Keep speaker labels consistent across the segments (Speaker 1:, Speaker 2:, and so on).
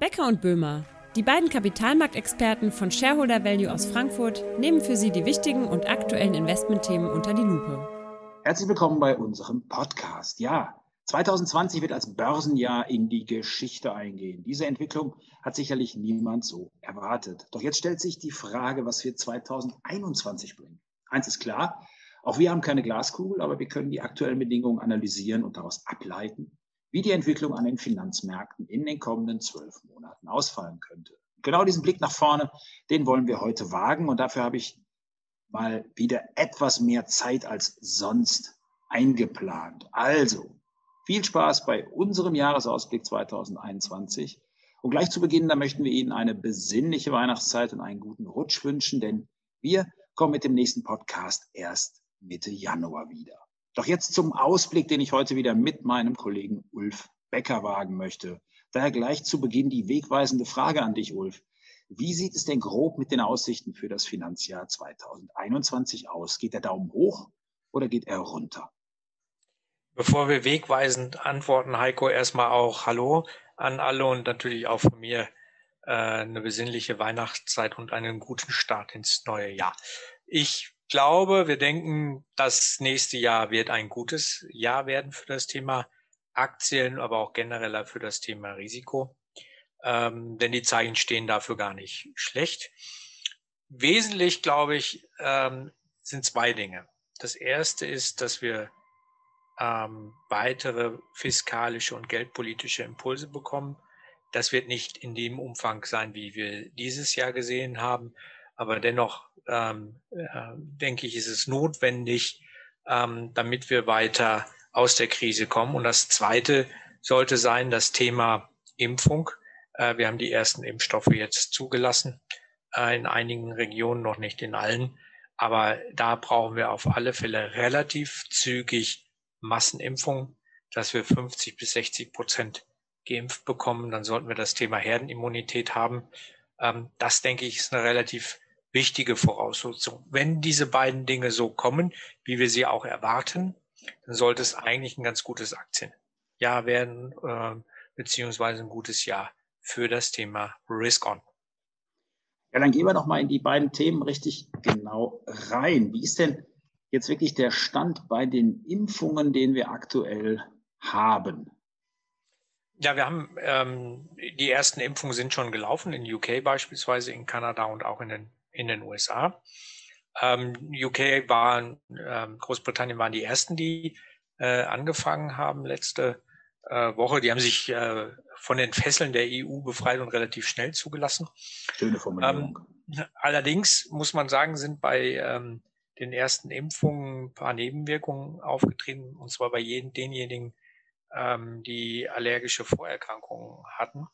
Speaker 1: Becker und Böhmer, die beiden Kapitalmarktexperten von Shareholder Value aus Frankfurt, nehmen für Sie die wichtigen und aktuellen Investmentthemen unter die Lupe.
Speaker 2: Herzlich willkommen bei unserem Podcast. Ja, 2020 wird als Börsenjahr in die Geschichte eingehen. Diese Entwicklung hat sicherlich niemand so erwartet. Doch jetzt stellt sich die Frage, was wir 2021 bringen. Eins ist klar, auch wir haben keine Glaskugel, aber wir können die aktuellen Bedingungen analysieren und daraus ableiten, wie die Entwicklung an den Finanzmärkten in den kommenden zwölf Monaten ausfallen könnte. Genau diesen Blick nach vorne, den wollen wir heute wagen und dafür habe ich mal wieder etwas mehr Zeit als sonst eingeplant. Also, viel Spaß bei unserem Jahresausblick 2021. Und gleich zu Beginn, da möchten wir Ihnen eine besinnliche Weihnachtszeit und einen guten Rutsch wünschen, denn wir kommen mit dem nächsten Podcast erst Mitte Januar wieder. Doch jetzt zum Ausblick, den ich heute wieder mit meinem Kollegen Ulf Becker wagen möchte. Daher gleich zu Beginn die wegweisende Frage an dich, Ulf. Wie sieht es denn grob mit den Aussichten für das Finanzjahr 2021 aus? Geht der Daumen hoch oder geht er runter?
Speaker 3: Bevor wir wegweisend antworten, Heiko, erstmal auch Hallo an alle und natürlich auch von mir äh, eine besinnliche Weihnachtszeit und einen guten Start ins neue Jahr. Ich glaube, wir denken, das nächste Jahr wird ein gutes Jahr werden für das Thema Aktien, aber auch genereller für das Thema Risiko. Ähm, denn die Zeichen stehen dafür gar nicht schlecht. Wesentlich, glaube ich, ähm, sind zwei Dinge. Das erste ist, dass wir ähm, weitere fiskalische und geldpolitische Impulse bekommen. Das wird nicht in dem Umfang sein, wie wir dieses Jahr gesehen haben, aber dennoch ähm, äh, denke ich, ist es notwendig, ähm, damit wir weiter aus der Krise kommen. Und das Zweite sollte sein das Thema Impfung. Äh, wir haben die ersten Impfstoffe jetzt zugelassen, äh, in einigen Regionen, noch nicht in allen. Aber da brauchen wir auf alle Fälle relativ zügig Massenimpfung, dass wir 50 bis 60 Prozent geimpft bekommen. Dann sollten wir das Thema Herdenimmunität haben. Ähm, das, denke ich, ist eine relativ wichtige Voraussetzung. Wenn diese beiden Dinge so kommen, wie wir sie auch erwarten, dann sollte es eigentlich ein ganz gutes Aktienjahr werden, äh, beziehungsweise ein gutes Jahr für das Thema Risk On.
Speaker 2: Ja, dann gehen wir noch mal in die beiden Themen richtig genau rein. Wie ist denn jetzt wirklich der Stand bei den Impfungen, den wir aktuell haben?
Speaker 3: Ja, wir haben ähm, die ersten Impfungen sind schon gelaufen in UK beispielsweise, in Kanada und auch in den in den USA. Ähm, UK waren, ähm, Großbritannien waren die ersten, die äh, angefangen haben letzte äh, Woche. Die haben sich äh, von den Fesseln der EU befreit und relativ schnell zugelassen.
Speaker 2: Schöne Formulierung.
Speaker 3: Ähm, allerdings muss man sagen, sind bei ähm, den ersten Impfungen ein paar Nebenwirkungen aufgetreten, und zwar bei jeden, denjenigen, ähm, die allergische Vorerkrankungen hatten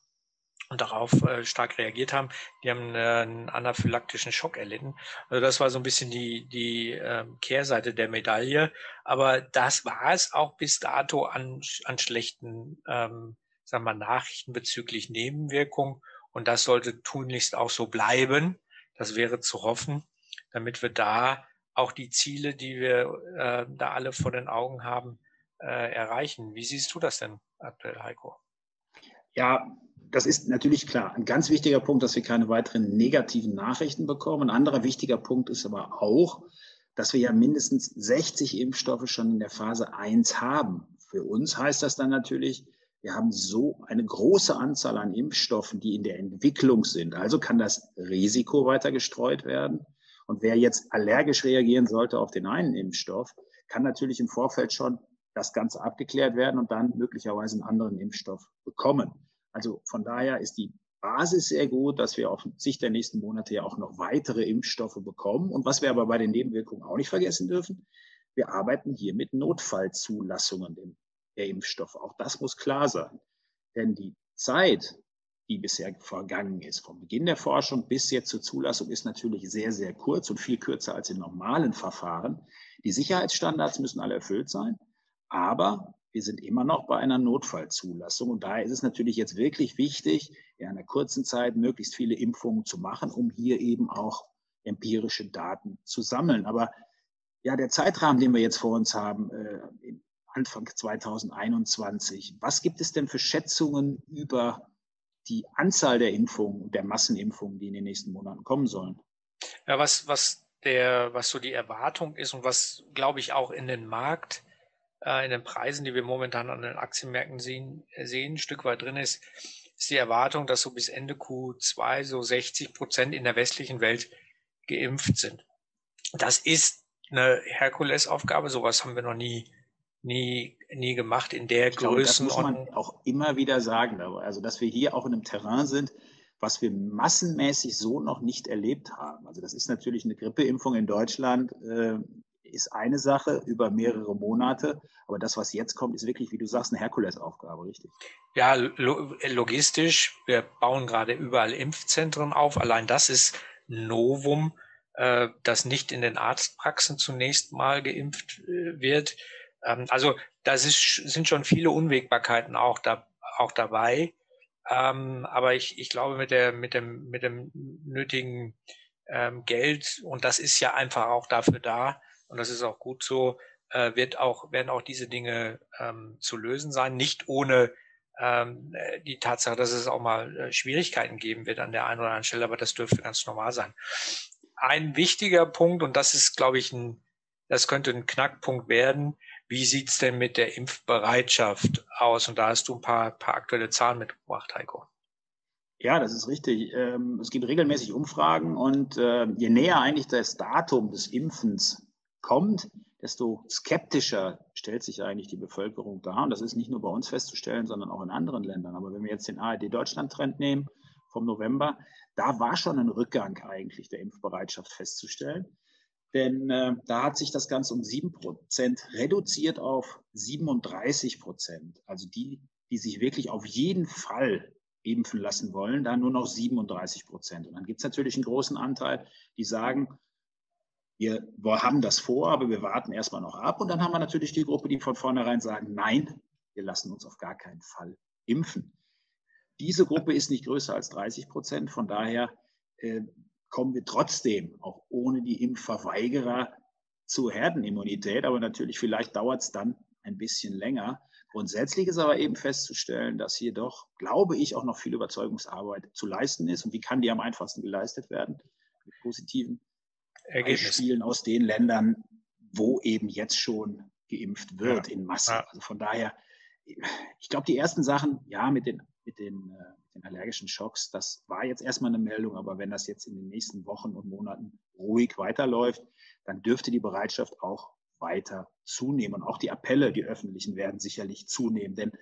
Speaker 3: und darauf äh, stark reagiert haben, die haben äh, einen anaphylaktischen Schock erlitten. Also das war so ein bisschen die, die äh, Kehrseite der Medaille. Aber das war es auch bis dato an, an schlechten ähm, sagen wir, Nachrichten bezüglich Nebenwirkungen. Und das sollte tunlichst auch so bleiben. Das wäre zu hoffen, damit wir da auch die Ziele, die wir äh, da alle vor den Augen haben, äh, erreichen. Wie siehst du das denn aktuell, Heiko?
Speaker 2: Ja, das ist natürlich klar. Ein ganz wichtiger Punkt, dass wir keine weiteren negativen Nachrichten bekommen. Ein anderer wichtiger Punkt ist aber auch, dass wir ja mindestens 60 Impfstoffe schon in der Phase 1 haben. Für uns heißt das dann natürlich, wir haben so eine große Anzahl an Impfstoffen, die in der Entwicklung sind. Also kann das Risiko weiter gestreut werden. Und wer jetzt allergisch reagieren sollte auf den einen Impfstoff, kann natürlich im Vorfeld schon das Ganze abgeklärt werden und dann möglicherweise einen anderen Impfstoff bekommen. Also von daher ist die Basis sehr gut, dass wir auf Sicht der nächsten Monate ja auch noch weitere Impfstoffe bekommen. Und was wir aber bei den Nebenwirkungen auch nicht vergessen dürfen, wir arbeiten hier mit Notfallzulassungen der Impfstoffe. Auch das muss klar sein. Denn die Zeit, die bisher vergangen ist, vom Beginn der Forschung bis jetzt zur Zulassung, ist natürlich sehr, sehr kurz und viel kürzer als in normalen Verfahren. Die Sicherheitsstandards müssen alle erfüllt sein. Aber wir sind immer noch bei einer Notfallzulassung. Und daher ist es natürlich jetzt wirklich wichtig, in einer kurzen Zeit möglichst viele Impfungen zu machen, um hier eben auch empirische Daten zu sammeln. Aber ja, der Zeitrahmen, den wir jetzt vor uns haben, äh, Anfang 2021, was gibt es denn für Schätzungen über die Anzahl der Impfungen, der Massenimpfungen, die in den nächsten Monaten kommen sollen.
Speaker 3: Ja, was, was der, was so die Erwartung ist und was, glaube ich, auch in den Markt, äh, in den Preisen, die wir momentan an den Aktienmärkten sehen, sehen, ein Stück weit drin ist, ist die Erwartung, dass so bis Ende Q2 so 60 Prozent in der westlichen Welt geimpft sind. Das ist eine Herkulesaufgabe. Sowas haben wir noch nie, nie, nie gemacht in der ich glaube, Größenordnung.
Speaker 2: Das muss man auch immer wieder sagen. Also, dass wir hier auch in einem Terrain sind, was wir massenmäßig so noch nicht erlebt haben. Also das ist natürlich eine Grippeimpfung in Deutschland, äh, ist eine Sache über mehrere Monate. Aber das, was jetzt kommt, ist wirklich, wie du sagst, eine Herkulesaufgabe, richtig?
Speaker 3: Ja, lo logistisch. Wir bauen gerade überall Impfzentren auf. Allein das ist Novum, äh, dass nicht in den Arztpraxen zunächst mal geimpft äh, wird. Ähm, also da sind schon viele Unwägbarkeiten auch, da, auch dabei. Ähm, aber ich, ich glaube, mit, der, mit, dem, mit dem nötigen ähm, Geld, und das ist ja einfach auch dafür da, und das ist auch gut so, äh, wird auch, werden auch diese Dinge ähm, zu lösen sein. Nicht ohne ähm, die Tatsache, dass es auch mal äh, Schwierigkeiten geben wird an der einen oder anderen Stelle, aber das dürfte ganz normal sein. Ein wichtiger Punkt, und das ist, glaube ich, ein, das könnte ein Knackpunkt werden, wie sieht's denn mit der Impfbereitschaft aus? Und da hast du ein paar, paar aktuelle Zahlen mitgebracht, Heiko.
Speaker 2: Ja, das ist richtig. Ähm, es gibt regelmäßig Umfragen und äh, je näher eigentlich das Datum des Impfens kommt, desto skeptischer stellt sich eigentlich die Bevölkerung dar. Und das ist nicht nur bei uns festzustellen, sondern auch in anderen Ländern. Aber wenn wir jetzt den ARD-Deutschland-Trend nehmen vom November, da war schon ein Rückgang eigentlich der Impfbereitschaft festzustellen. Denn äh, da hat sich das Ganze um sieben Prozent reduziert auf 37 Prozent. Also die, die sich wirklich auf jeden Fall impfen lassen wollen, da nur noch 37 Prozent. Und dann gibt es natürlich einen großen Anteil, die sagen, wir haben das vor, aber wir warten erstmal noch ab. Und dann haben wir natürlich die Gruppe, die von vornherein sagen, nein, wir lassen uns auf gar keinen Fall impfen. Diese Gruppe ist nicht größer als 30 Prozent. Von daher äh, kommen wir trotzdem, auch ohne die Impfverweigerer, zur Herdenimmunität. Aber natürlich, vielleicht dauert es dann ein bisschen länger. Grundsätzlich ist aber eben festzustellen, dass hier doch, glaube ich, auch noch viel Überzeugungsarbeit zu leisten ist. Und wie kann die am einfachsten geleistet werden? Mit positiven Beispielen aus den Ländern, wo eben jetzt schon geimpft wird ja. in Masse. Ja. Also von daher, ich glaube, die ersten Sachen, ja, mit den, mit den, äh, den allergischen Schocks, das war jetzt erstmal eine Meldung, aber wenn das jetzt in den nächsten Wochen und Monaten ruhig weiterläuft, dann dürfte die Bereitschaft auch weiter zunehmen. Und auch die Appelle, die öffentlichen, werden sicherlich zunehmen. Denn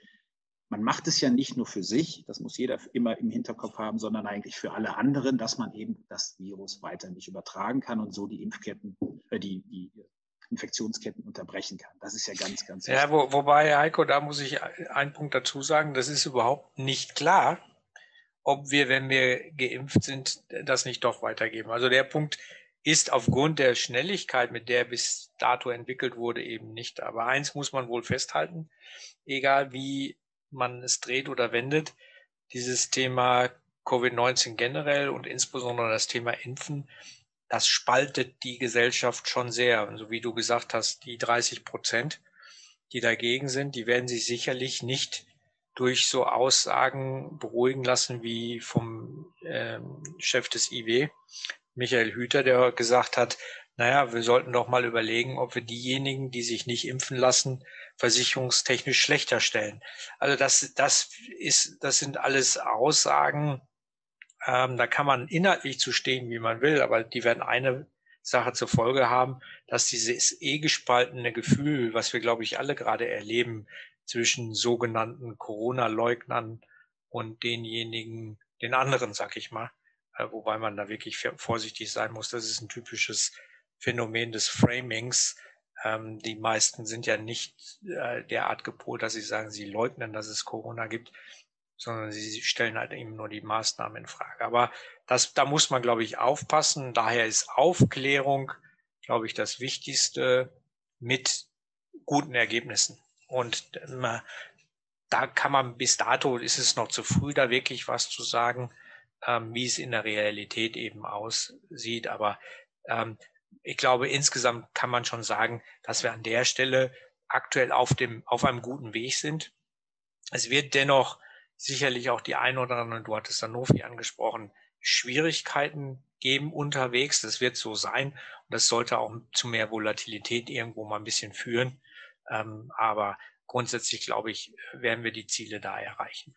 Speaker 2: man macht es ja nicht nur für sich, das muss jeder immer im Hinterkopf haben, sondern eigentlich für alle anderen, dass man eben das Virus weiter nicht übertragen kann und so die Impfketten, äh, die, die Infektionsketten unterbrechen kann. Das ist ja ganz, ganz
Speaker 3: wichtig. Ja, wo, wobei, Heiko, da muss ich einen Punkt dazu sagen, das ist überhaupt nicht klar, ob wir, wenn wir geimpft sind, das nicht doch weitergeben. Also der Punkt ist aufgrund der Schnelligkeit, mit der bis dato entwickelt wurde, eben nicht. Aber eins muss man wohl festhalten, egal wie man es dreht oder wendet, dieses Thema Covid-19 generell und insbesondere das Thema Impfen, das spaltet die Gesellschaft schon sehr. Und so wie du gesagt hast, die 30 Prozent, die dagegen sind, die werden sich sicherlich nicht durch so Aussagen beruhigen lassen wie vom ähm, Chef des IW, Michael Hüter, der gesagt hat, naja, wir sollten doch mal überlegen, ob wir diejenigen, die sich nicht impfen lassen, versicherungstechnisch schlechter stellen. Also das, das ist, das sind alles Aussagen, ähm, da kann man inhaltlich zu stehen, wie man will, aber die werden eine Sache zur Folge haben, dass dieses eh gespaltene Gefühl, was wir, glaube ich, alle gerade erleben, zwischen sogenannten Corona-Leugnern und denjenigen, den anderen, sag ich mal, äh, wobei man da wirklich vorsichtig sein muss. Das ist ein typisches Phänomen des Framings. Ähm, die meisten sind ja nicht äh, derart gepolt, dass sie sagen, sie leugnen, dass es Corona gibt, sondern sie stellen halt eben nur die Maßnahmen in Frage. Aber das, da muss man, glaube ich, aufpassen. Daher ist Aufklärung, glaube ich, das Wichtigste mit guten Ergebnissen. Und äh, da kann man bis dato ist es noch zu früh, da wirklich was zu sagen, ähm, wie es in der Realität eben aussieht. Aber ähm, ich glaube, insgesamt kann man schon sagen, dass wir an der Stelle aktuell auf dem, auf einem guten Weg sind. Es wird dennoch sicherlich auch die ein oder anderen, du hattest Sanofi angesprochen, Schwierigkeiten geben unterwegs. Das wird so sein. Und das sollte auch zu mehr Volatilität irgendwo mal ein bisschen führen. Ähm, aber grundsätzlich, glaube ich, werden wir die Ziele da erreichen.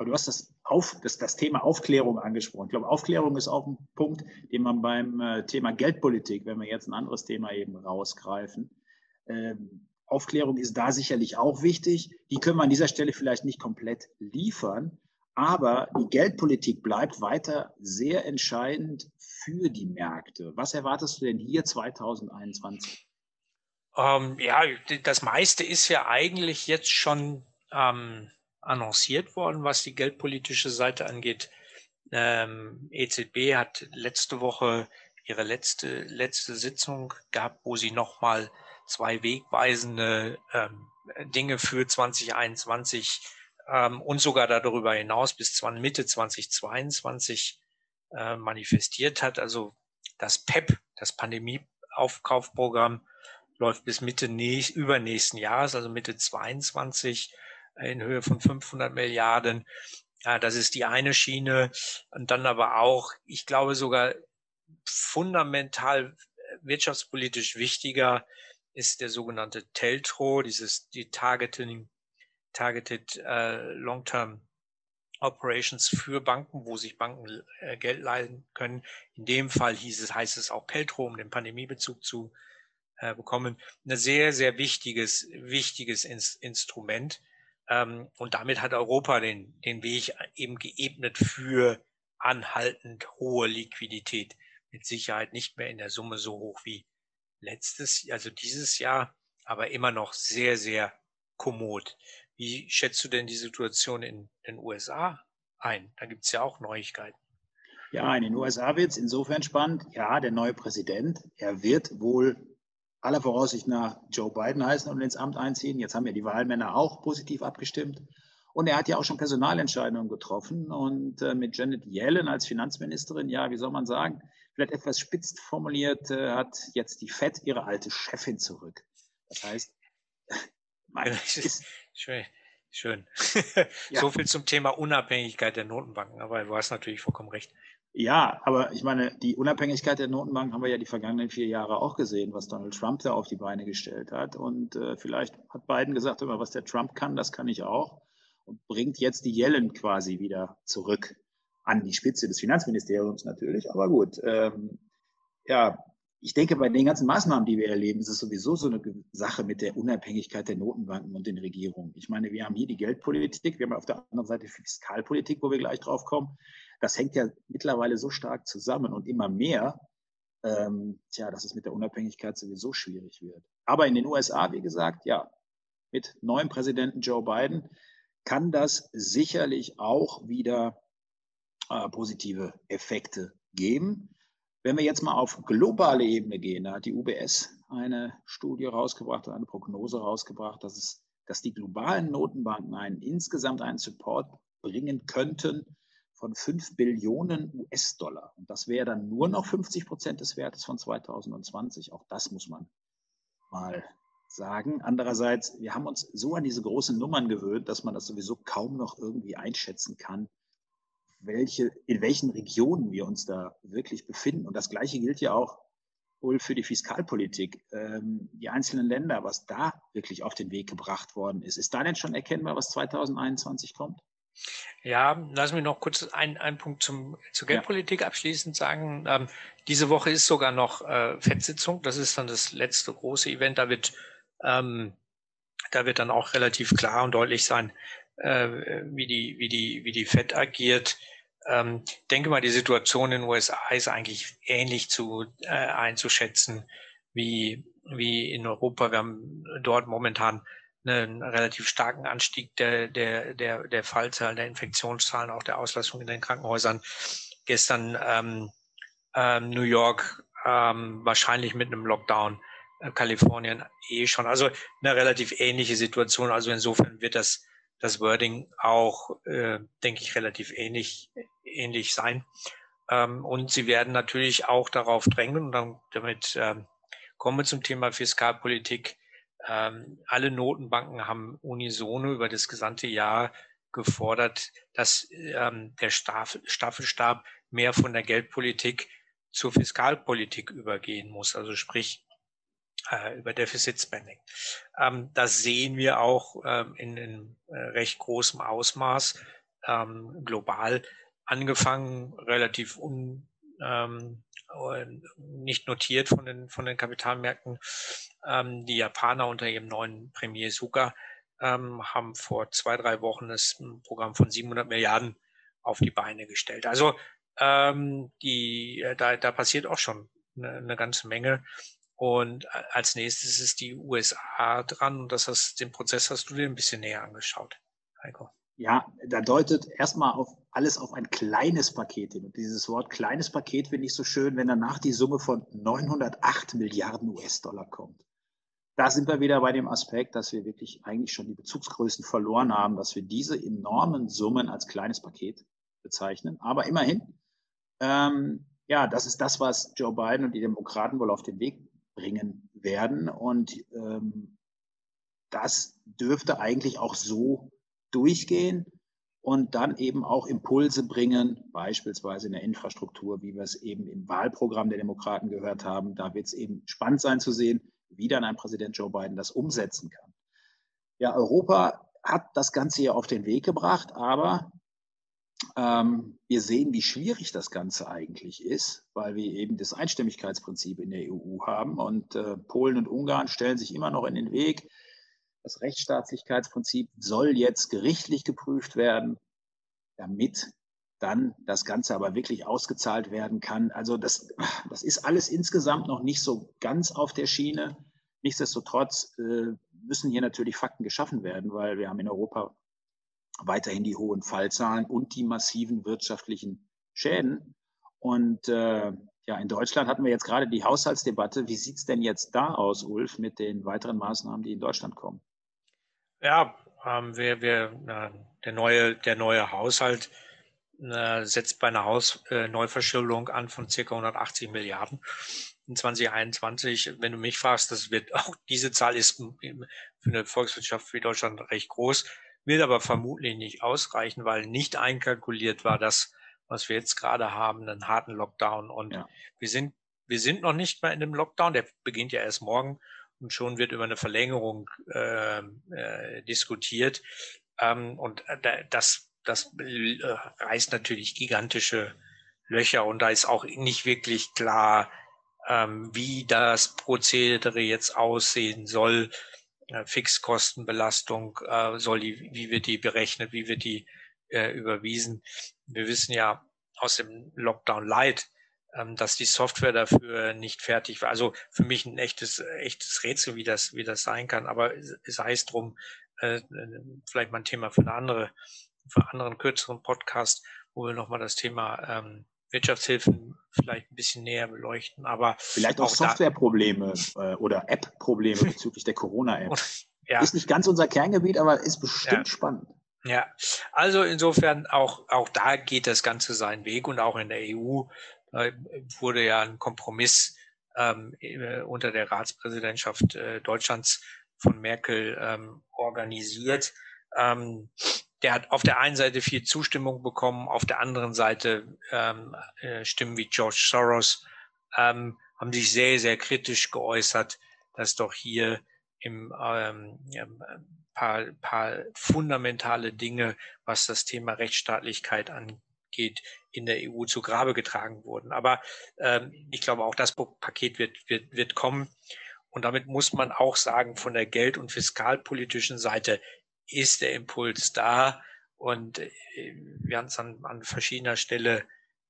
Speaker 2: Aber du hast das, auf, das, das Thema Aufklärung angesprochen. Ich glaube, Aufklärung ist auch ein Punkt, den man beim äh, Thema Geldpolitik, wenn wir jetzt ein anderes Thema eben rausgreifen, ähm, Aufklärung ist da sicherlich auch wichtig. Die können wir an dieser Stelle vielleicht nicht komplett liefern, aber die Geldpolitik bleibt weiter sehr entscheidend für die Märkte. Was erwartest du denn hier 2021?
Speaker 3: Ähm, ja, das meiste ist ja eigentlich jetzt schon ähm, annonciert worden, was die geldpolitische Seite angeht. Ähm, EZB hat letzte Woche ihre letzte, letzte Sitzung gehabt, wo sie nochmal zwei wegweisende ähm, Dinge für 2021 ähm, und sogar darüber hinaus bis Mitte 2022 äh, manifestiert hat. Also das PEP, das Pandemieaufkaufprogramm, läuft bis Mitte nächst, übernächsten Jahres, also Mitte 22 in Höhe von 500 Milliarden. Ja, das ist die eine Schiene. Und dann aber auch, ich glaube sogar fundamental wirtschaftspolitisch wichtiger ist der sogenannte Teltro, dieses die Targeting, Targeted äh, Long-Term Operations für Banken, wo sich Banken äh, Geld leihen können. In dem Fall hieß es, heißt es auch Teltro, um den Pandemiebezug zu äh, bekommen. Ein sehr, sehr wichtiges, wichtiges Ins Instrument. Ähm, und damit hat Europa den, den Weg eben geebnet für anhaltend hohe Liquidität. Mit Sicherheit nicht mehr in der Summe so hoch wie letztes, also dieses Jahr, aber immer noch sehr, sehr kommod. Wie schätzt du denn die Situation in den USA ein? Da gibt es ja auch Neuigkeiten.
Speaker 2: Ja, in den USA wird es insofern spannend. Ja, der neue Präsident, er wird wohl aller Voraussicht nach Joe Biden heißen und ins Amt einziehen. Jetzt haben ja die Wahlmänner auch positiv abgestimmt. Und er hat ja auch schon Personalentscheidungen getroffen. Und äh, mit Janet Yellen als Finanzministerin, ja, wie soll man sagen, vielleicht etwas spitz formuliert, äh, hat jetzt die Fed ihre alte Chefin zurück. Das heißt,
Speaker 3: ist, schön. Schön. ja. So viel zum Thema Unabhängigkeit der Notenbanken. Aber du hast natürlich vollkommen recht.
Speaker 2: Ja, aber ich meine, die Unabhängigkeit der Notenbank haben wir ja die vergangenen vier Jahre auch gesehen, was Donald Trump da auf die Beine gestellt hat. Und äh, vielleicht hat Biden gesagt, immer was der Trump kann, das kann ich auch. Und bringt jetzt die Yellen quasi wieder zurück an die Spitze des Finanzministeriums natürlich. Aber gut, ähm, ja, ich denke, bei den ganzen Maßnahmen, die wir erleben, ist es sowieso so eine Sache mit der Unabhängigkeit der Notenbanken und den Regierungen. Ich meine, wir haben hier die Geldpolitik, wir haben auf der anderen Seite Fiskalpolitik, wo wir gleich drauf kommen. Das hängt ja mittlerweile so stark zusammen und immer mehr, ähm, tja, dass es mit der Unabhängigkeit sowieso schwierig wird. Aber in den USA, wie gesagt, ja, mit neuem Präsidenten Joe Biden kann das sicherlich auch wieder äh, positive Effekte geben. Wenn wir jetzt mal auf globale Ebene gehen, da hat die UBS eine Studie rausgebracht, eine Prognose rausgebracht, dass, es, dass die globalen Notenbanken einen, insgesamt einen Support bringen könnten von 5 Billionen US-Dollar. Und das wäre dann nur noch 50 Prozent des Wertes von 2020. Auch das muss man mal sagen. Andererseits, wir haben uns so an diese großen Nummern gewöhnt, dass man das sowieso kaum noch irgendwie einschätzen kann, welche, in welchen Regionen wir uns da wirklich befinden. Und das Gleiche gilt ja auch wohl für die Fiskalpolitik. Ähm, die einzelnen Länder, was da wirklich auf den Weg gebracht worden ist. Ist da denn schon erkennbar, was 2021 kommt?
Speaker 3: Ja, lass mich noch kurz einen, einen Punkt zum, zur Geldpolitik ja. abschließend sagen. Ähm, diese Woche ist sogar noch äh, FED-Sitzung. Das ist dann das letzte große Event. Da wird, ähm, da wird dann auch relativ klar und deutlich sein, äh, wie die, wie die, wie die Fed agiert. Ähm, denke mal, die Situation in den USA ist eigentlich ähnlich zu äh, einzuschätzen wie, wie in Europa. Wir haben dort momentan einen relativ starken Anstieg der, der, der, der Fallzahlen, der Infektionszahlen, auch der Auslastung in den Krankenhäusern. Gestern ähm, ähm, New York ähm, wahrscheinlich mit einem Lockdown, äh, Kalifornien eh schon. Also eine relativ ähnliche Situation. Also insofern wird das das Wording auch, äh, denke ich, relativ ähnlich, ähnlich sein. Ähm, und sie werden natürlich auch darauf drängen, und dann, damit ähm, kommen wir zum Thema Fiskalpolitik. Ähm, alle Notenbanken haben unisono über das gesamte Jahr gefordert, dass ähm, der Staffel, Staffelstab mehr von der Geldpolitik zur Fiskalpolitik übergehen muss, also sprich äh, über Deficit Spending. Ähm, das sehen wir auch ähm, in, in äh, recht großem Ausmaß ähm, global angefangen, relativ un, ähm, nicht notiert von den, von den Kapitalmärkten. Ähm, die Japaner unter ihrem neuen Premier Suga ähm, haben vor zwei, drei Wochen das Programm von 700 Milliarden auf die Beine gestellt. Also ähm, die, äh, da, da passiert auch schon eine, eine ganze Menge. Und als nächstes ist die USA dran und das hast, den Prozess hast du dir ein bisschen näher angeschaut, Heiko.
Speaker 2: Ja, da deutet erstmal auf alles auf ein kleines Paket hin. Und dieses Wort kleines Paket finde ich so schön, wenn danach die Summe von 908 Milliarden US-Dollar kommt. Da sind wir wieder bei dem Aspekt, dass wir wirklich eigentlich schon die Bezugsgrößen verloren haben, dass wir diese enormen Summen als kleines Paket bezeichnen. Aber immerhin, ähm, ja, das ist das, was Joe Biden und die Demokraten wohl auf den Weg bringen werden. Und ähm, das dürfte eigentlich auch so durchgehen und dann eben auch Impulse bringen, beispielsweise in der Infrastruktur, wie wir es eben im Wahlprogramm der Demokraten gehört haben. Da wird es eben spannend sein zu sehen, wie dann ein Präsident Joe Biden das umsetzen kann. Ja, Europa hat das Ganze hier auf den Weg gebracht, aber ähm, wir sehen, wie schwierig das Ganze eigentlich ist, weil wir eben das Einstimmigkeitsprinzip in der EU haben und äh, Polen und Ungarn stellen sich immer noch in den Weg. Das Rechtsstaatlichkeitsprinzip soll jetzt gerichtlich geprüft werden, damit dann das Ganze aber wirklich ausgezahlt werden kann. Also das, das ist alles insgesamt noch nicht so ganz auf der Schiene. Nichtsdestotrotz äh, müssen hier natürlich Fakten geschaffen werden, weil wir haben in Europa weiterhin die hohen Fallzahlen und die massiven wirtschaftlichen Schäden. Und äh, ja, in Deutschland hatten wir jetzt gerade die Haushaltsdebatte. Wie sieht es denn jetzt da aus, Ulf, mit den weiteren Maßnahmen, die in Deutschland kommen?
Speaker 3: Ja, ähm, wir, wir, äh, der, neue, der neue Haushalt äh, setzt bei einer Hausneuverschuldung äh, an von circa 180 Milliarden in 2021. Wenn du mich fragst, das wird auch diese Zahl ist für eine Volkswirtschaft wie Deutschland recht groß wird aber vermutlich nicht ausreichen, weil nicht einkalkuliert war das, was wir jetzt gerade haben, einen harten Lockdown. Und ja. wir sind, wir sind noch nicht mal in einem Lockdown, der beginnt ja erst morgen und schon wird über eine Verlängerung äh, äh, diskutiert. Ähm, und äh, das, das äh, reißt natürlich gigantische Löcher und da ist auch nicht wirklich klar, ähm, wie das Prozedere jetzt aussehen soll äh, Fixkostenbelastung äh, soll die, wie wird die berechnet, wie wird die äh, überwiesen. Wir wissen ja aus dem Lockdown Light, dass die Software dafür nicht fertig war. Also für mich ein echtes, echtes Rätsel, wie das, wie das sein kann. Aber es, es heißt drum, äh, vielleicht mal ein Thema für eine andere, für einen anderen kürzeren Podcast, wo wir nochmal das Thema ähm, Wirtschaftshilfen vielleicht ein bisschen näher beleuchten. Aber
Speaker 2: vielleicht auch, auch Softwareprobleme äh, oder App-Probleme bezüglich der Corona-App. Ja. Ist nicht ganz unser Kerngebiet, aber ist bestimmt ja. spannend.
Speaker 3: Ja, also insofern auch, auch da geht das Ganze seinen Weg und auch in der EU äh, wurde ja ein Kompromiss ähm, äh, unter der Ratspräsidentschaft äh, Deutschlands von Merkel ähm, organisiert. Ähm, der hat auf der einen Seite viel Zustimmung bekommen, auf der anderen Seite ähm, äh, Stimmen wie George Soros ähm, haben sich sehr, sehr kritisch geäußert, dass doch hier im ähm, ja, paar, paar fundamentale Dinge, was das Thema Rechtsstaatlichkeit angeht, in der EU zu Grabe getragen wurden. Aber ähm, ich glaube, auch das Paket wird, wird, wird kommen. Und damit muss man auch sagen, von der geld- und fiskalpolitischen Seite ist der Impuls da und äh, wir haben es an, an verschiedener Stelle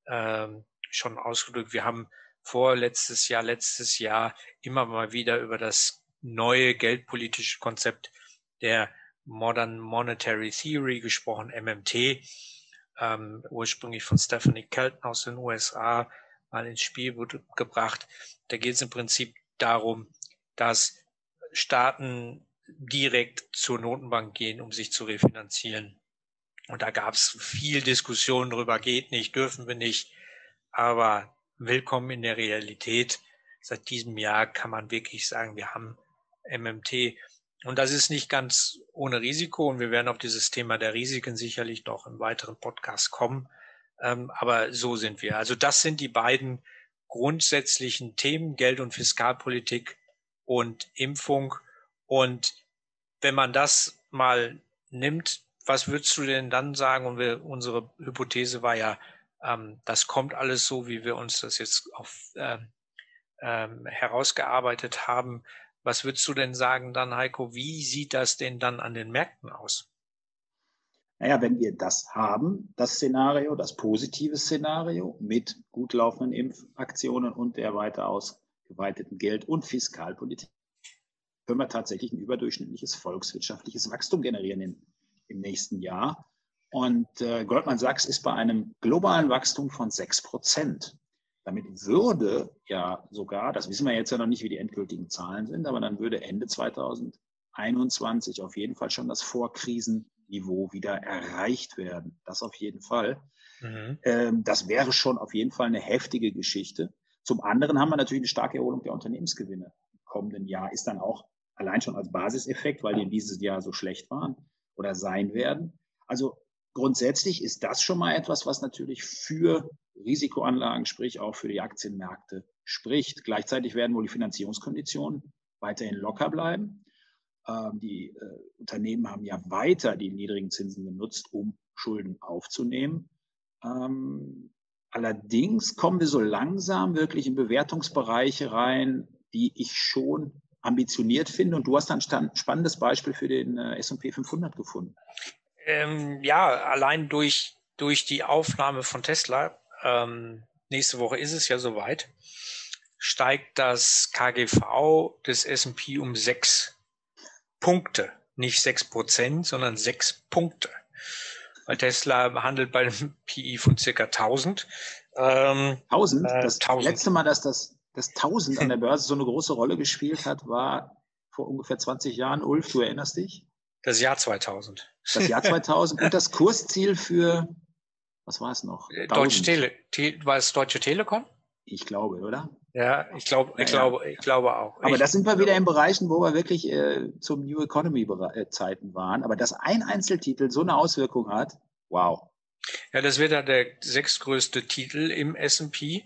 Speaker 3: ähm, schon ausgedrückt. Wir haben vor letztes Jahr, letztes Jahr immer mal wieder über das neue geldpolitische Konzept der Modern Monetary Theory gesprochen, MMT, ähm, ursprünglich von Stephanie Kelton aus den USA mal ins Spiel gebracht. Da geht es im Prinzip darum, dass Staaten direkt zur Notenbank gehen, um sich zu refinanzieren. Und da gab es viel Diskussion darüber, geht nicht, dürfen wir nicht. Aber willkommen in der Realität. Seit diesem Jahr kann man wirklich sagen, wir haben MMT Und das ist nicht ganz ohne Risiko. Und wir werden auf dieses Thema der Risiken sicherlich noch im weiteren Podcast kommen. Ähm, aber so sind wir. Also das sind die beiden grundsätzlichen Themen, Geld- und Fiskalpolitik und Impfung. Und wenn man das mal nimmt, was würdest du denn dann sagen? Und wir, unsere Hypothese war ja, ähm, das kommt alles so, wie wir uns das jetzt auf, ähm, ähm, herausgearbeitet haben. Was würdest du denn sagen dann, Heiko? Wie sieht das denn dann an den Märkten aus?
Speaker 2: Naja, wenn wir das haben, das Szenario, das positive Szenario mit gut laufenden Impfaktionen und der weiter ausgeweiteten Geld- und Fiskalpolitik, können wir tatsächlich ein überdurchschnittliches volkswirtschaftliches Wachstum generieren im, im nächsten Jahr. Und äh, Goldman Sachs ist bei einem globalen Wachstum von 6 Prozent. Damit würde ja sogar, das wissen wir jetzt ja noch nicht, wie die endgültigen Zahlen sind, aber dann würde Ende 2021 auf jeden Fall schon das Vorkrisenniveau wieder erreicht werden. Das auf jeden Fall. Mhm. Ähm, das wäre schon auf jeden Fall eine heftige Geschichte. Zum anderen haben wir natürlich eine starke Erholung der Unternehmensgewinne. Im kommenden Jahr ist dann auch allein schon als Basiseffekt, weil die in dieses Jahr so schlecht waren oder sein werden. Also grundsätzlich ist das schon mal etwas, was natürlich für Risikoanlagen, sprich auch für die Aktienmärkte spricht. Gleichzeitig werden wohl die Finanzierungskonditionen weiterhin locker bleiben. Ähm, die äh, Unternehmen haben ja weiter die niedrigen Zinsen genutzt, um Schulden aufzunehmen. Ähm, allerdings kommen wir so langsam wirklich in Bewertungsbereiche rein, die ich schon ambitioniert finde. Und du hast ein spannendes Beispiel für den äh, S&P 500 gefunden.
Speaker 3: Ähm, ja, allein durch, durch die Aufnahme von Tesla, ähm, nächste Woche ist es ja soweit, steigt das KGV des S&P um sechs Punkte. Nicht sechs Prozent, sondern sechs Punkte. Weil Tesla handelt bei einem PI von circa 1000.
Speaker 2: Ähm, 1000? Äh, das 1000. letzte Mal, dass das dass 1000 an der Börse so eine große Rolle gespielt hat, war vor ungefähr 20 Jahren. Ulf, du erinnerst dich?
Speaker 3: Das Jahr 2000.
Speaker 2: Das Jahr 2000 und das Kursziel für, was war es noch?
Speaker 3: Äh, Deutsche Tele, Te, war es Deutsche Telekom?
Speaker 2: Ich glaube, oder?
Speaker 3: Ja, ich glaube, ich ja, glaube, ich glaube auch.
Speaker 2: Aber
Speaker 3: ich,
Speaker 2: das sind wir wieder in Bereichen, wo wir wirklich äh, zum New Economy Zeiten waren. Aber dass ein Einzeltitel so eine Auswirkung hat, wow.
Speaker 3: Ja, das wird ja der sechstgrößte Titel im S&P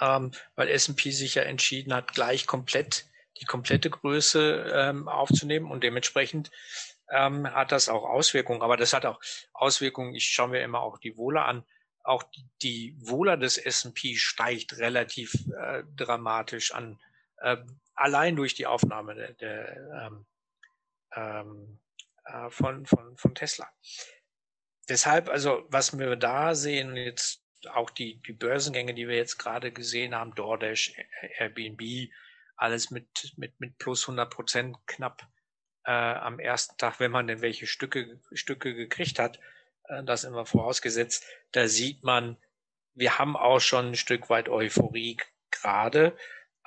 Speaker 3: ähm, weil S&P sich ja entschieden hat, gleich komplett die komplette Größe ähm, aufzunehmen und dementsprechend ähm, hat das auch Auswirkungen. Aber das hat auch Auswirkungen. Ich schaue mir immer auch die Wohler an. Auch die, Wohler des S&P steigt relativ äh, dramatisch an, äh, allein durch die Aufnahme der, der ähm, ähm, äh, von, von, von Tesla. Deshalb, also was wir da sehen, jetzt auch die, die Börsengänge, die wir jetzt gerade gesehen haben, DoorDash, Airbnb, alles mit, mit, mit plus 100 Prozent knapp äh, am ersten Tag, wenn man denn welche Stücke, Stücke gekriegt hat, äh, das immer vorausgesetzt, da sieht man, wir haben auch schon ein Stück weit Euphorie gerade.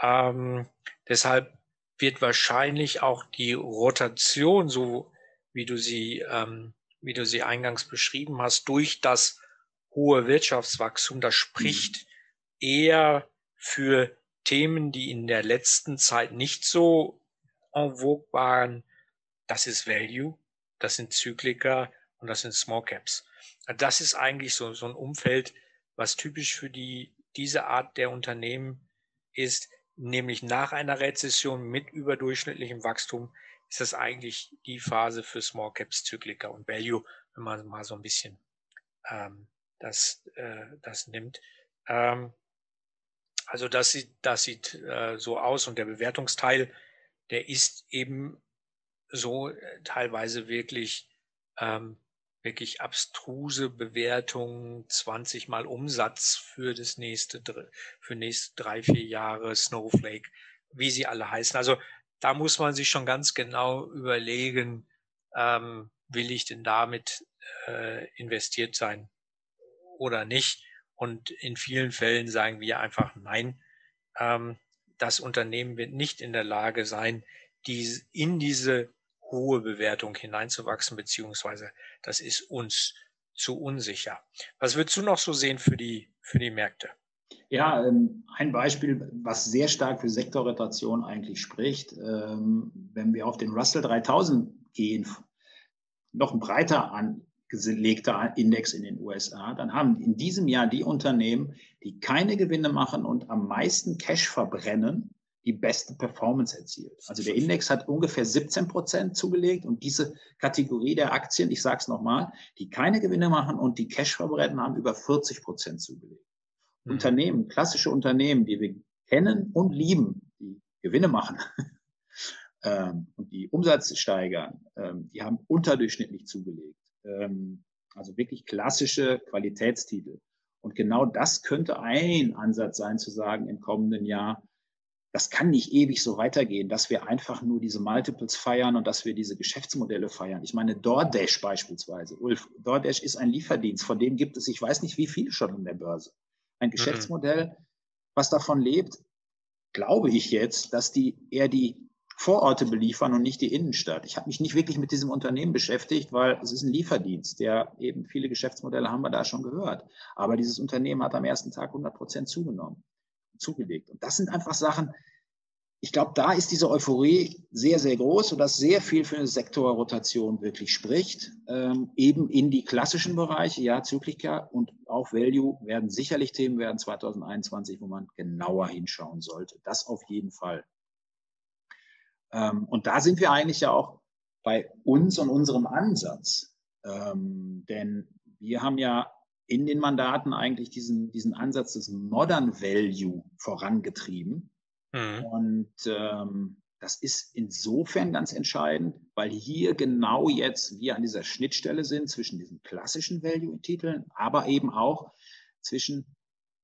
Speaker 3: Ähm, deshalb wird wahrscheinlich auch die Rotation, so wie du sie, ähm, wie du sie eingangs beschrieben hast, durch das hohe Wirtschaftswachstum, das spricht mhm. eher für Themen, die in der letzten Zeit nicht so en vogue waren. Das ist Value, das sind Zykliker und das sind Small Caps. Das ist eigentlich so, so ein Umfeld, was typisch für die, diese Art der Unternehmen ist, nämlich nach einer Rezession mit überdurchschnittlichem Wachstum ist das eigentlich die Phase für Small Caps, Zykliker und Value, wenn man mal so ein bisschen ähm, das, äh, das nimmt. Ähm, also das sieht, das sieht äh, so aus und der Bewertungsteil, der ist eben so äh, teilweise wirklich ähm, wirklich abstruse Bewertungen, 20 mal Umsatz für das nächste, für nächste drei, vier Jahre, Snowflake, wie sie alle heißen. Also da muss man sich schon ganz genau überlegen, ähm, will ich denn damit äh, investiert sein? oder nicht. Und in vielen Fällen sagen wir einfach nein. Ähm, das Unternehmen wird nicht in der Lage sein, die, in diese hohe Bewertung hineinzuwachsen, beziehungsweise das ist uns zu unsicher. Was würdest du noch so sehen für die, für die Märkte?
Speaker 2: Ja, ähm, ein Beispiel, was sehr stark für Sektorrotation eigentlich spricht, ähm, wenn wir auf den Russell 3000 gehen, noch ein breiter angelegter Index in den USA, dann haben in diesem Jahr die Unternehmen, die keine Gewinne machen und am meisten Cash verbrennen, die beste Performance erzielt. Also der Index hat ungefähr 17 Prozent zugelegt und diese Kategorie der Aktien, ich sage es nochmal, die keine Gewinne machen und die Cash verbrennen, haben über 40 Prozent zugelegt. Mhm. Unternehmen, klassische Unternehmen, die wir kennen und lieben, die Gewinne machen ähm, und die Umsatz steigern, ähm, die haben unterdurchschnittlich zugelegt. Ähm, also wirklich klassische Qualitätstitel. Und genau das könnte ein Ansatz sein, zu sagen, im kommenden Jahr, das kann nicht ewig so weitergehen, dass wir einfach nur diese Multiples feiern und dass wir diese Geschäftsmodelle feiern. Ich meine, DoorDash beispielsweise. Ulf, DoorDash ist ein Lieferdienst, von dem gibt es, ich weiß nicht, wie viele schon an der Börse. Ein mhm. Geschäftsmodell, was davon lebt, glaube ich jetzt, dass die eher die Vororte beliefern und nicht die Innenstadt. Ich habe mich nicht wirklich mit diesem Unternehmen beschäftigt, weil es ist ein Lieferdienst, der eben viele Geschäftsmodelle haben wir da schon gehört. Aber dieses Unternehmen hat am ersten Tag 100 Prozent zugenommen zugelegt. Und das sind einfach Sachen, ich glaube, da ist diese Euphorie sehr, sehr groß, sodass sehr viel für eine Sektorrotation wirklich spricht. Ähm, eben in die klassischen Bereiche, ja, Zyklika und auch Value werden sicherlich Themen werden 2021, wo man genauer hinschauen sollte. Das auf jeden Fall. Ähm, und da sind wir eigentlich ja auch bei uns und unserem Ansatz. Ähm, denn wir haben ja in den Mandaten eigentlich diesen, diesen Ansatz des Modern Value vorangetrieben. Mhm. Und ähm, das ist insofern ganz entscheidend, weil hier genau jetzt wir an dieser Schnittstelle sind zwischen diesen klassischen Value-Titeln, aber eben auch zwischen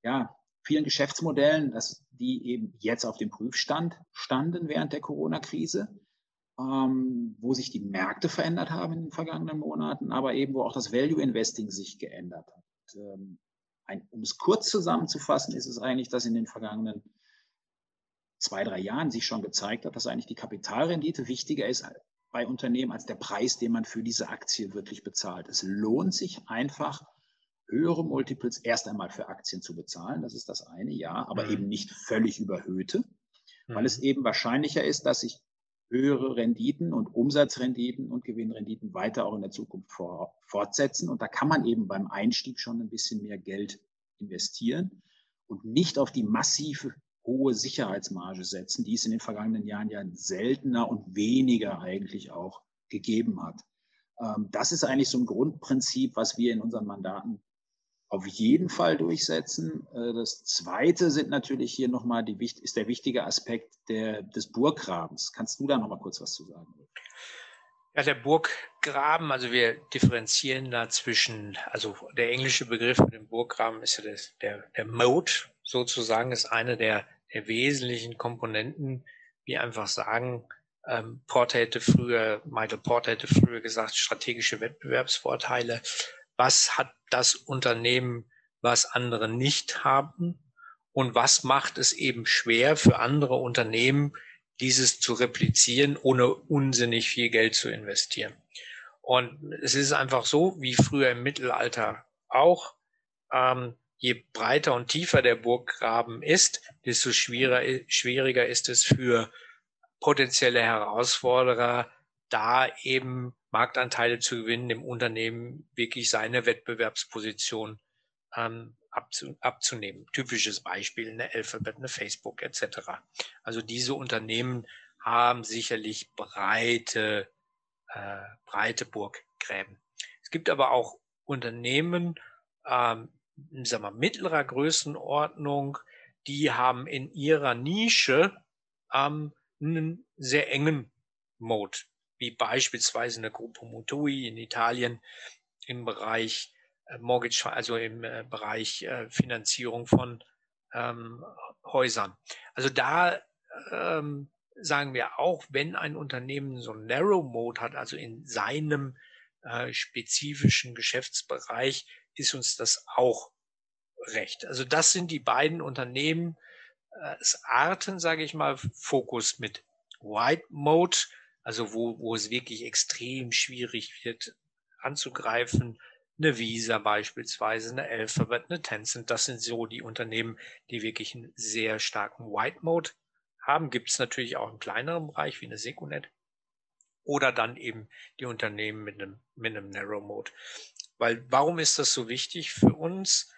Speaker 2: ja, vielen Geschäftsmodellen, dass die eben jetzt auf dem Prüfstand standen während der Corona-Krise, ähm, wo sich die Märkte verändert haben in den vergangenen Monaten, aber eben wo auch das Value Investing sich geändert hat ähm, ein, um es kurz zusammenzufassen, ist es eigentlich, dass in den vergangenen zwei, drei Jahren sich schon gezeigt hat, dass eigentlich die Kapitalrendite wichtiger ist bei Unternehmen als der Preis, den man für diese Aktie wirklich bezahlt. Es lohnt sich einfach, höhere Multiples erst einmal für Aktien zu bezahlen. Das ist das eine, ja, aber mhm. eben nicht völlig überhöhte, mhm. weil es eben wahrscheinlicher ist, dass sich höhere Renditen und Umsatzrenditen und Gewinnrenditen weiter auch in der Zukunft fortsetzen. Und da kann man eben beim Einstieg schon ein bisschen mehr Geld investieren und nicht auf die massive hohe Sicherheitsmarge setzen, die es in den vergangenen Jahren ja seltener und weniger eigentlich auch gegeben hat. Ähm, das ist eigentlich so ein Grundprinzip, was wir in unseren Mandaten auf jeden Fall durchsetzen. Äh, das zweite sind natürlich hier nochmal die, ist der wichtige Aspekt der, des Burggrabens. Kannst du da nochmal kurz was zu sagen?
Speaker 3: Ja, der Burggraben, also wir differenzieren da zwischen, also der englische Begriff für den Burggraben ist ja das, der, der Mode sozusagen, ist eine der, der wesentlichen Komponenten, wie einfach sagen, ähm, Porter hätte früher, Michael Porter hätte früher gesagt, strategische Wettbewerbsvorteile was hat das Unternehmen, was andere nicht haben und was macht es eben schwer für andere Unternehmen, dieses zu replizieren, ohne unsinnig viel Geld zu investieren. Und es ist einfach so, wie früher im Mittelalter auch, ähm, je breiter und tiefer der Burggraben ist, desto schwieriger, schwieriger ist es für potenzielle Herausforderer, da eben Marktanteile zu gewinnen, im Unternehmen wirklich seine Wettbewerbsposition ähm, abzu, abzunehmen. Typisches Beispiel eine Alphabet, eine Facebook etc. Also diese Unternehmen haben sicherlich breite, äh, breite Burggräben. Es gibt aber auch Unternehmen, ähm, sagen wir, mittlerer Größenordnung, die haben in ihrer Nische ähm, einen sehr engen Mode wie beispielsweise eine Gruppe Mutui in Italien im Bereich äh, Mortgage, also im äh, Bereich äh, Finanzierung von ähm, Häusern. Also da ähm, sagen wir auch, wenn ein Unternehmen so ein Narrow Mode hat, also in seinem äh, spezifischen Geschäftsbereich, ist uns das auch recht. Also das sind die beiden Unternehmen, äh, Arten, sage ich mal, Fokus mit White Mode, also wo, wo es wirklich extrem schwierig wird anzugreifen, eine Visa beispielsweise, eine Alphabet, eine Tencent. Das sind so die Unternehmen, die wirklich einen sehr starken White Mode haben. Gibt es natürlich auch im kleineren Bereich wie eine Secunet oder dann eben die Unternehmen mit einem, mit einem Narrow Mode. Weil warum ist das so wichtig für uns?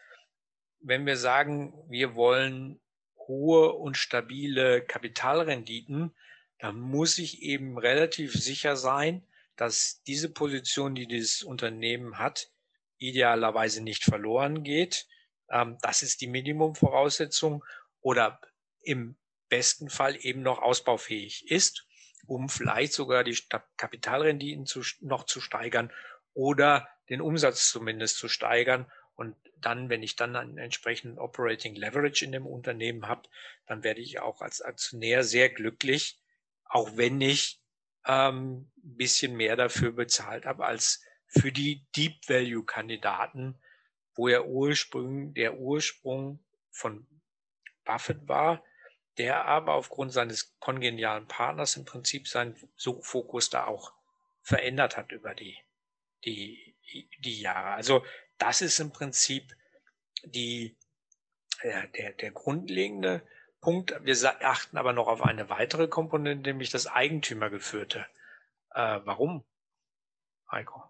Speaker 3: Wenn wir sagen, wir wollen hohe und stabile Kapitalrenditen, dann muss ich eben relativ sicher sein, dass diese Position, die dieses Unternehmen hat, idealerweise nicht verloren geht. Ähm, das ist die Minimumvoraussetzung oder im besten Fall eben noch ausbaufähig ist, um vielleicht sogar die Kapitalrenditen zu, noch zu steigern oder den Umsatz zumindest zu steigern. Und dann, wenn ich dann einen entsprechenden Operating Leverage in dem Unternehmen habe, dann werde ich auch als Aktionär sehr glücklich, auch wenn ich ähm, bisschen mehr dafür bezahlt habe als für die Deep Value Kandidaten, wo ja Ursprung, der Ursprung von Buffett war, der aber aufgrund seines kongenialen Partners im Prinzip seinen Fokus da auch verändert hat über die, die, die Jahre. Also das ist im Prinzip die, der, der, der grundlegende Punkt. Wir achten aber noch auf eine weitere Komponente, nämlich das Eigentümergeführte. Äh, warum, Heiko?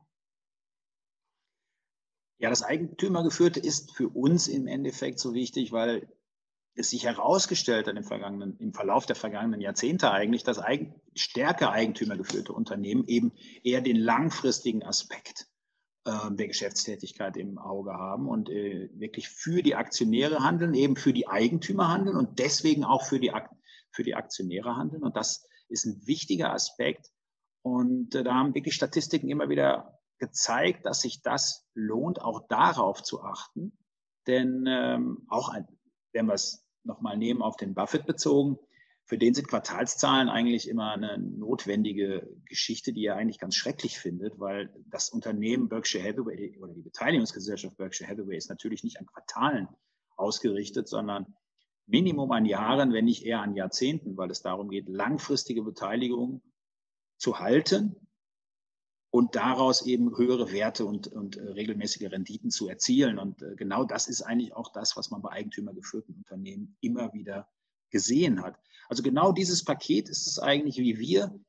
Speaker 2: Ja, das Eigentümergeführte ist für uns im Endeffekt so wichtig, weil es sich herausgestellt hat im, vergangenen, im Verlauf der vergangenen Jahrzehnte eigentlich, dass eigen, stärker eigentümergeführte Unternehmen eben eher den langfristigen Aspekt der Geschäftstätigkeit im Auge haben und äh, wirklich für die Aktionäre handeln, eben für die Eigentümer handeln und deswegen auch für die, für die Aktionäre handeln. Und das ist ein wichtiger Aspekt. Und äh, da haben wirklich Statistiken immer wieder gezeigt, dass sich das lohnt, auch darauf zu achten. Denn ähm, auch ein, wenn wir es nochmal nehmen auf den Buffett bezogen, für den sind Quartalszahlen eigentlich immer eine notwendige Geschichte, die er eigentlich ganz schrecklich findet, weil das Unternehmen Berkshire Hathaway oder die Beteiligungsgesellschaft Berkshire Hathaway ist natürlich nicht an Quartalen ausgerichtet, sondern Minimum an Jahren, wenn nicht eher an Jahrzehnten, weil es darum geht, langfristige Beteiligung zu halten und daraus eben höhere Werte und, und äh, regelmäßige Renditen zu erzielen. Und äh, genau das ist eigentlich auch das, was man bei eigentümergeführten Unternehmen immer wieder gesehen hat. Also genau dieses Paket ist es eigentlich, wie wir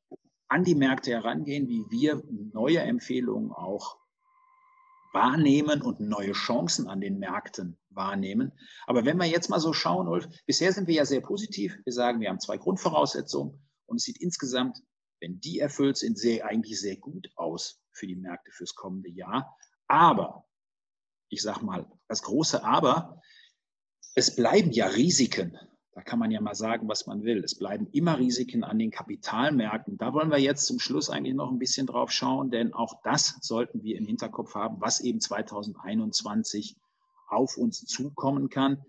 Speaker 2: an die Märkte herangehen, wie wir neue Empfehlungen auch wahrnehmen und neue Chancen an den Märkten wahrnehmen. Aber wenn wir jetzt mal so schauen, Ulf, bisher sind wir ja sehr positiv. Wir sagen, wir haben zwei Grundvoraussetzungen und es sieht insgesamt wenn die erfüllt sind, sehe eigentlich sehr gut aus für die Märkte fürs kommende Jahr. Aber, ich sage mal, das große Aber, es bleiben ja Risiken. Da kann man ja mal sagen, was man will. Es bleiben immer Risiken an den Kapitalmärkten. Da wollen wir jetzt zum Schluss eigentlich noch ein bisschen drauf schauen, denn auch das sollten wir im Hinterkopf haben, was eben 2021 auf uns zukommen kann.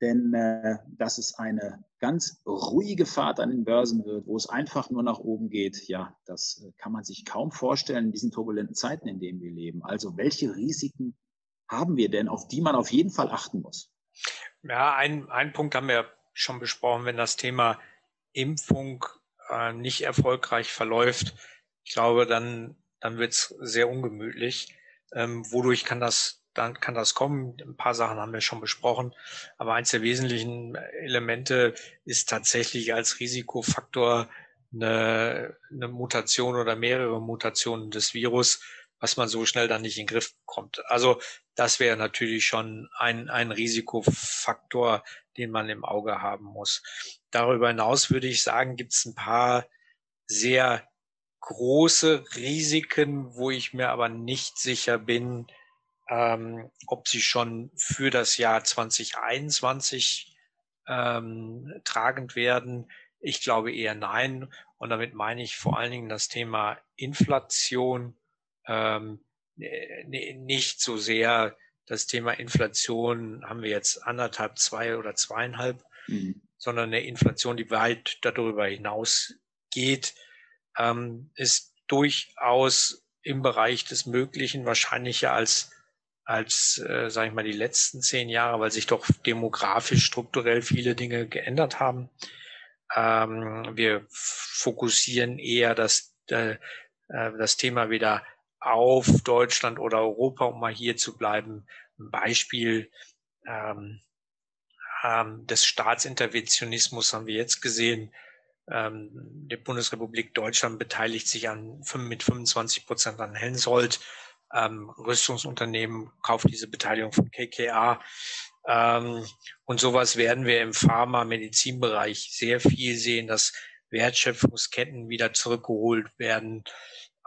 Speaker 2: Denn äh, dass es eine ganz ruhige Fahrt an den Börsen wird, wo es einfach nur nach oben geht, ja, das äh, kann man sich kaum vorstellen in diesen turbulenten Zeiten, in denen wir leben. Also welche Risiken haben wir denn, auf die man auf jeden Fall achten muss?
Speaker 3: Ja, ein, ein Punkt haben wir schon besprochen, wenn das Thema Impfung äh, nicht erfolgreich verläuft. Ich glaube, dann, dann wird es sehr ungemütlich. Ähm, wodurch kann das dann kann das kommen. Ein paar Sachen haben wir schon besprochen, aber eins der wesentlichen Elemente ist tatsächlich als Risikofaktor eine, eine Mutation oder mehrere Mutationen des Virus, was man so schnell dann nicht in den Griff bekommt. Also das wäre natürlich schon ein, ein Risikofaktor, den man im Auge haben muss. Darüber hinaus würde ich sagen, gibt es ein paar sehr große Risiken, wo ich mir aber nicht sicher bin, ähm, ob sie schon für das Jahr 2021 ähm, tragend werden. Ich glaube eher nein. Und damit meine ich vor allen Dingen das Thema Inflation, ähm, nicht so sehr das Thema Inflation haben wir jetzt anderthalb, zwei oder zweieinhalb, mhm. sondern eine Inflation, die weit darüber hinaus geht, ähm, ist durchaus im Bereich des Möglichen wahrscheinlicher als als, äh, sage ich mal, die letzten zehn Jahre, weil sich doch demografisch strukturell viele Dinge geändert haben. Ähm, wir fokussieren eher das, äh, das Thema wieder auf Deutschland oder Europa, um mal hier zu bleiben. Ein Beispiel ähm, ähm, des Staatsinterventionismus haben wir jetzt gesehen. Ähm, die Bundesrepublik Deutschland beteiligt sich an, mit 25 Prozent an Hensoldt. Ähm, Rüstungsunternehmen kauft diese Beteiligung von KKA. Ähm, und sowas werden wir im Pharma-Medizinbereich sehr viel sehen, dass Wertschöpfungsketten wieder zurückgeholt werden.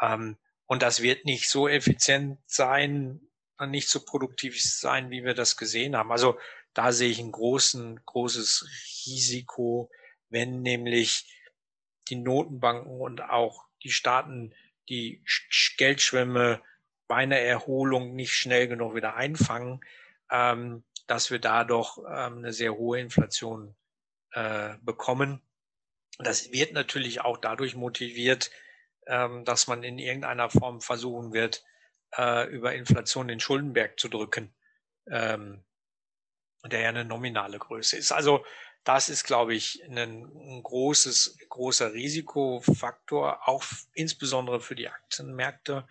Speaker 3: Ähm, und das wird nicht so effizient sein, nicht so produktiv sein, wie wir das gesehen haben. Also da sehe ich ein großen, großes Risiko, wenn nämlich die Notenbanken und auch die Staaten die Geldschwemme bei einer Erholung nicht schnell genug wieder einfangen, ähm, dass wir da doch ähm, eine sehr hohe Inflation äh, bekommen. Das wird natürlich auch dadurch motiviert, dass man in irgendeiner Form versuchen wird, äh, über Inflation den Schuldenberg zu drücken, ähm, der ja eine nominale Größe ist. Also das ist, glaube ich, ein, großes, großer Risikofaktor, auch insbesondere für die Aktienmärkte.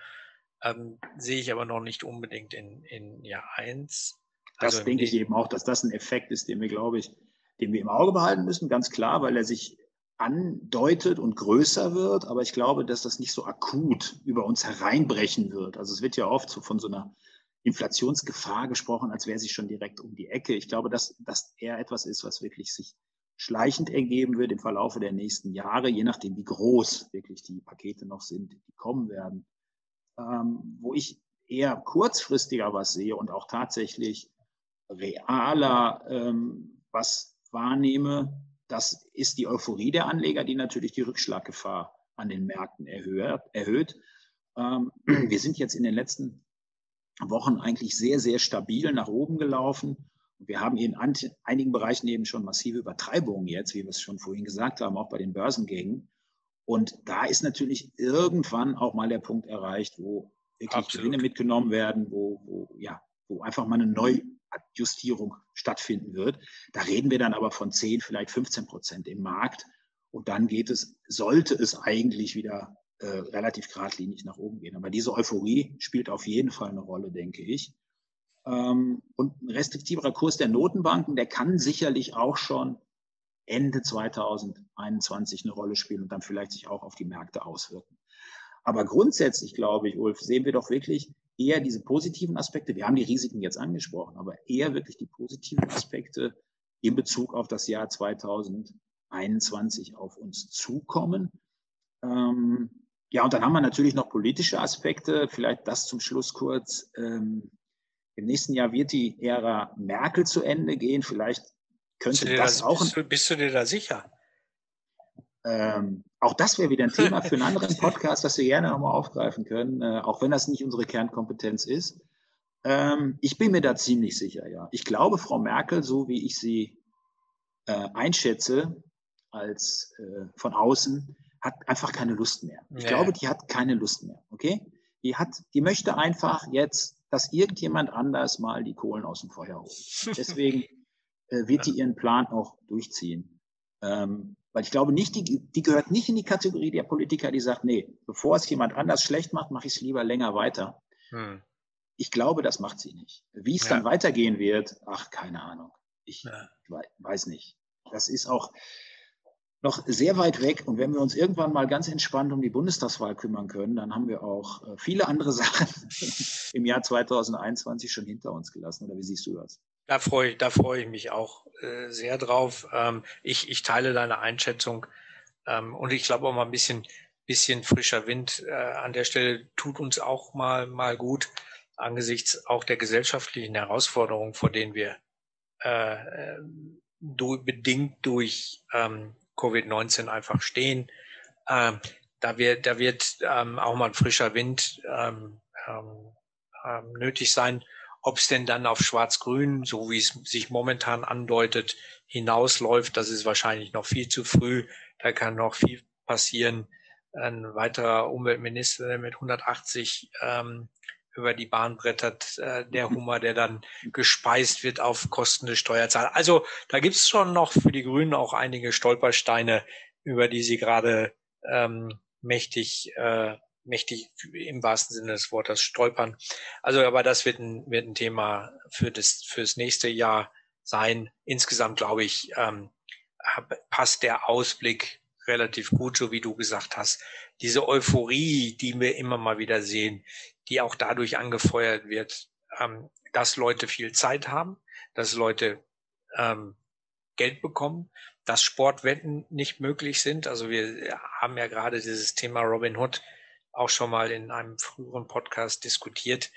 Speaker 3: Ähm, sehe ich aber noch nicht unbedingt in, in Jahr eins.
Speaker 2: Das also denke ich eben auch, dass das ein Effekt ist, den wir, glaube ich, den wir im Auge behalten müssen, ganz klar, weil er sich andeutet und größer wird. Aber ich glaube, dass das nicht so akut über uns hereinbrechen wird. Also es wird ja oft so von so einer Inflationsgefahr gesprochen, als wäre sie schon direkt um die Ecke. Ich glaube, dass das eher etwas ist, was wirklich sich schleichend ergeben wird im Verlaufe der nächsten Jahre, je nachdem, wie groß wirklich die Pakete noch sind, die kommen werden. Ähm, wo ich eher kurzfristiger was sehe und auch tatsächlich realer ähm, was wahrnehme, das ist die Euphorie der Anleger, die natürlich die Rückschlaggefahr an den Märkten erhöht. Ähm, wir sind jetzt in den letzten Wochen eigentlich sehr, sehr stabil nach oben gelaufen. Wir haben in einigen Bereichen eben schon massive Übertreibungen jetzt, wie wir es schon vorhin gesagt haben, auch bei den Börsengängen. Und da ist natürlich irgendwann auch mal der Punkt erreicht, wo wirklich Absolut. Gewinne mitgenommen werden, wo, wo, ja, wo einfach mal eine Neujustierung stattfinden wird. Da reden wir dann aber von 10, vielleicht 15 Prozent im Markt. Und dann geht es, sollte es eigentlich wieder äh, relativ geradlinig nach oben gehen. Aber diese Euphorie spielt auf jeden Fall eine Rolle, denke ich. Ähm, und ein restriktiverer Kurs der Notenbanken, der kann sicherlich auch schon Ende 2021 eine Rolle spielen und dann vielleicht sich auch auf die Märkte auswirken. Aber grundsätzlich, glaube ich, Ulf, sehen wir doch wirklich eher diese positiven Aspekte. Wir haben die Risiken jetzt angesprochen, aber eher wirklich die positiven Aspekte in Bezug auf das Jahr 2021 auf uns zukommen. Ähm, ja, und dann haben wir natürlich noch politische Aspekte. Vielleicht das zum Schluss kurz. Ähm, Im nächsten Jahr wird die Ära Merkel zu Ende gehen. Vielleicht könnte das,
Speaker 3: das
Speaker 2: auch.
Speaker 3: Bist du, bist du dir da sicher?
Speaker 2: Ähm, auch das wäre wieder ein Thema für einen anderen Podcast, das wir gerne nochmal aufgreifen können, äh, auch wenn das nicht unsere Kernkompetenz ist. Ähm, ich bin mir da ziemlich sicher, ja. Ich glaube, Frau Merkel, so wie ich sie äh, einschätze, als äh, von außen, hat einfach keine Lust mehr. Ich nee. glaube, die hat keine Lust mehr, okay? Die hat, die möchte einfach jetzt, dass irgendjemand anders mal die Kohlen aus dem Feuer holt. Deswegen äh, wird die ihren Plan auch durchziehen. Ähm, weil ich glaube nicht, die, die gehört nicht in die Kategorie der Politiker, die sagt, nee, bevor es jemand anders schlecht macht, mache ich es lieber länger weiter. Hm. Ich glaube, das macht sie nicht. Wie es ja. dann weitergehen wird, ach, keine Ahnung. Ich ja. weiß nicht. Das ist auch, noch sehr weit weg. Und wenn wir uns irgendwann mal ganz entspannt um die Bundestagswahl kümmern können, dann haben wir auch äh, viele andere Sachen im Jahr 2021 schon hinter uns gelassen. Oder wie siehst du das?
Speaker 3: Da freue, da freue ich mich auch äh, sehr drauf. Ähm, ich, ich teile deine Einschätzung. Ähm, und ich glaube auch mal ein bisschen, bisschen frischer Wind äh, an der Stelle tut uns auch mal, mal gut angesichts auch der gesellschaftlichen Herausforderungen, vor denen wir äh, äh durch, bedingt durch ähm, Covid-19 einfach stehen. Ähm, da wird, da wird ähm, auch mal ein frischer Wind ähm, ähm, ähm nötig sein. Ob es denn dann auf Schwarz-Grün, so wie es sich momentan andeutet, hinausläuft, das ist wahrscheinlich noch viel zu früh. Da kann noch viel passieren. Ein weiterer Umweltminister mit 180 ähm, über die Bahn brettert, äh, der Hummer, der dann gespeist wird auf Kosten des Steuerzahlers. Also da gibt's schon noch für die Grünen auch einige Stolpersteine, über die sie gerade ähm, mächtig, äh, mächtig im wahrsten Sinne des Wortes stolpern. Also, aber das wird ein, wird ein Thema für das, fürs nächste Jahr sein. Insgesamt glaube ich, ähm, passt der Ausblick relativ gut, so wie du gesagt hast. Diese Euphorie, die wir immer mal wieder sehen, die auch dadurch angefeuert wird, ähm, dass Leute viel Zeit haben, dass Leute ähm, Geld bekommen, dass Sportwetten nicht möglich sind. Also wir haben ja gerade dieses Thema Robin Hood auch schon mal in einem früheren Podcast diskutiert.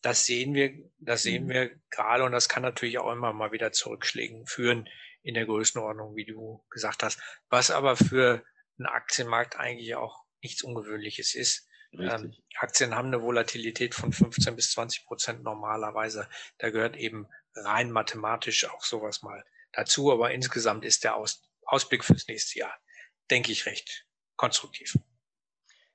Speaker 3: Das sehen wir, das sehen mhm. wir gerade und das kann natürlich auch immer mal wieder Zurückschlägen führen in der Größenordnung, wie du gesagt hast. Was aber für einen Aktienmarkt eigentlich auch nichts Ungewöhnliches ist. Ähm, Aktien haben eine Volatilität von 15 bis 20 Prozent normalerweise. Da gehört eben rein mathematisch auch sowas mal dazu. Aber insgesamt ist der Aus Ausblick fürs nächste Jahr, denke ich, recht konstruktiv.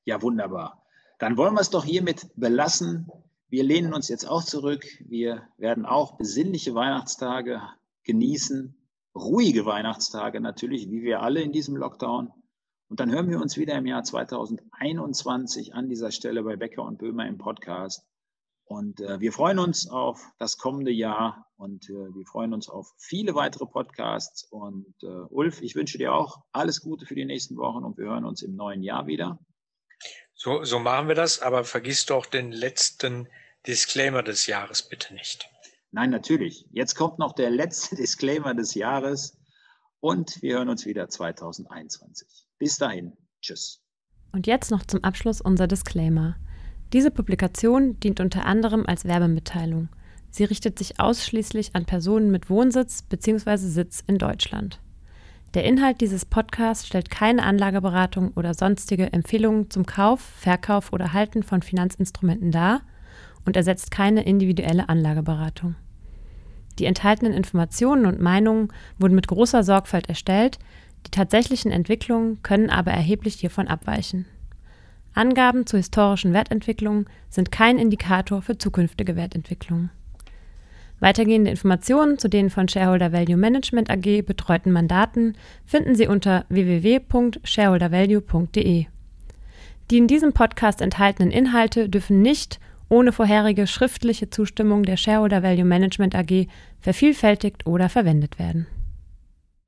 Speaker 2: Ja, wunderbar. Dann wollen wir es doch hiermit belassen. Wir lehnen uns jetzt auch zurück. Wir werden auch besinnliche Weihnachtstage genießen. Ruhige Weihnachtstage natürlich, wie wir alle in diesem Lockdown. Und dann hören wir uns wieder im Jahr 2021 an dieser Stelle bei Becker und Böhmer im Podcast. Und äh, wir freuen uns auf das kommende Jahr und äh, wir freuen uns auf viele weitere Podcasts. Und äh, Ulf, ich wünsche dir auch alles Gute für die nächsten Wochen und wir hören uns im neuen Jahr wieder.
Speaker 3: So, so machen wir das, aber vergiss doch den letzten Disclaimer des Jahres bitte nicht.
Speaker 2: Nein, natürlich. Jetzt kommt noch der letzte Disclaimer des Jahres und wir hören uns wieder 2021. Bis dahin. Tschüss.
Speaker 1: Und jetzt noch zum Abschluss unser Disclaimer. Diese Publikation dient unter anderem als Werbemitteilung. Sie richtet sich ausschließlich an Personen mit Wohnsitz bzw. Sitz in Deutschland. Der Inhalt dieses Podcasts stellt keine Anlageberatung oder sonstige Empfehlungen zum Kauf, Verkauf oder Halten von Finanzinstrumenten dar und ersetzt keine individuelle Anlageberatung. Die enthaltenen Informationen und Meinungen wurden mit großer Sorgfalt erstellt, die tatsächlichen Entwicklungen können aber erheblich hiervon abweichen. Angaben zu historischen Wertentwicklungen sind kein Indikator für zukünftige Wertentwicklungen. Weitergehende Informationen zu den von Shareholder Value Management AG betreuten Mandaten finden Sie unter www.shareholdervalue.de. Die in diesem Podcast enthaltenen Inhalte dürfen nicht ohne vorherige schriftliche Zustimmung der Shareholder Value Management AG vervielfältigt oder verwendet werden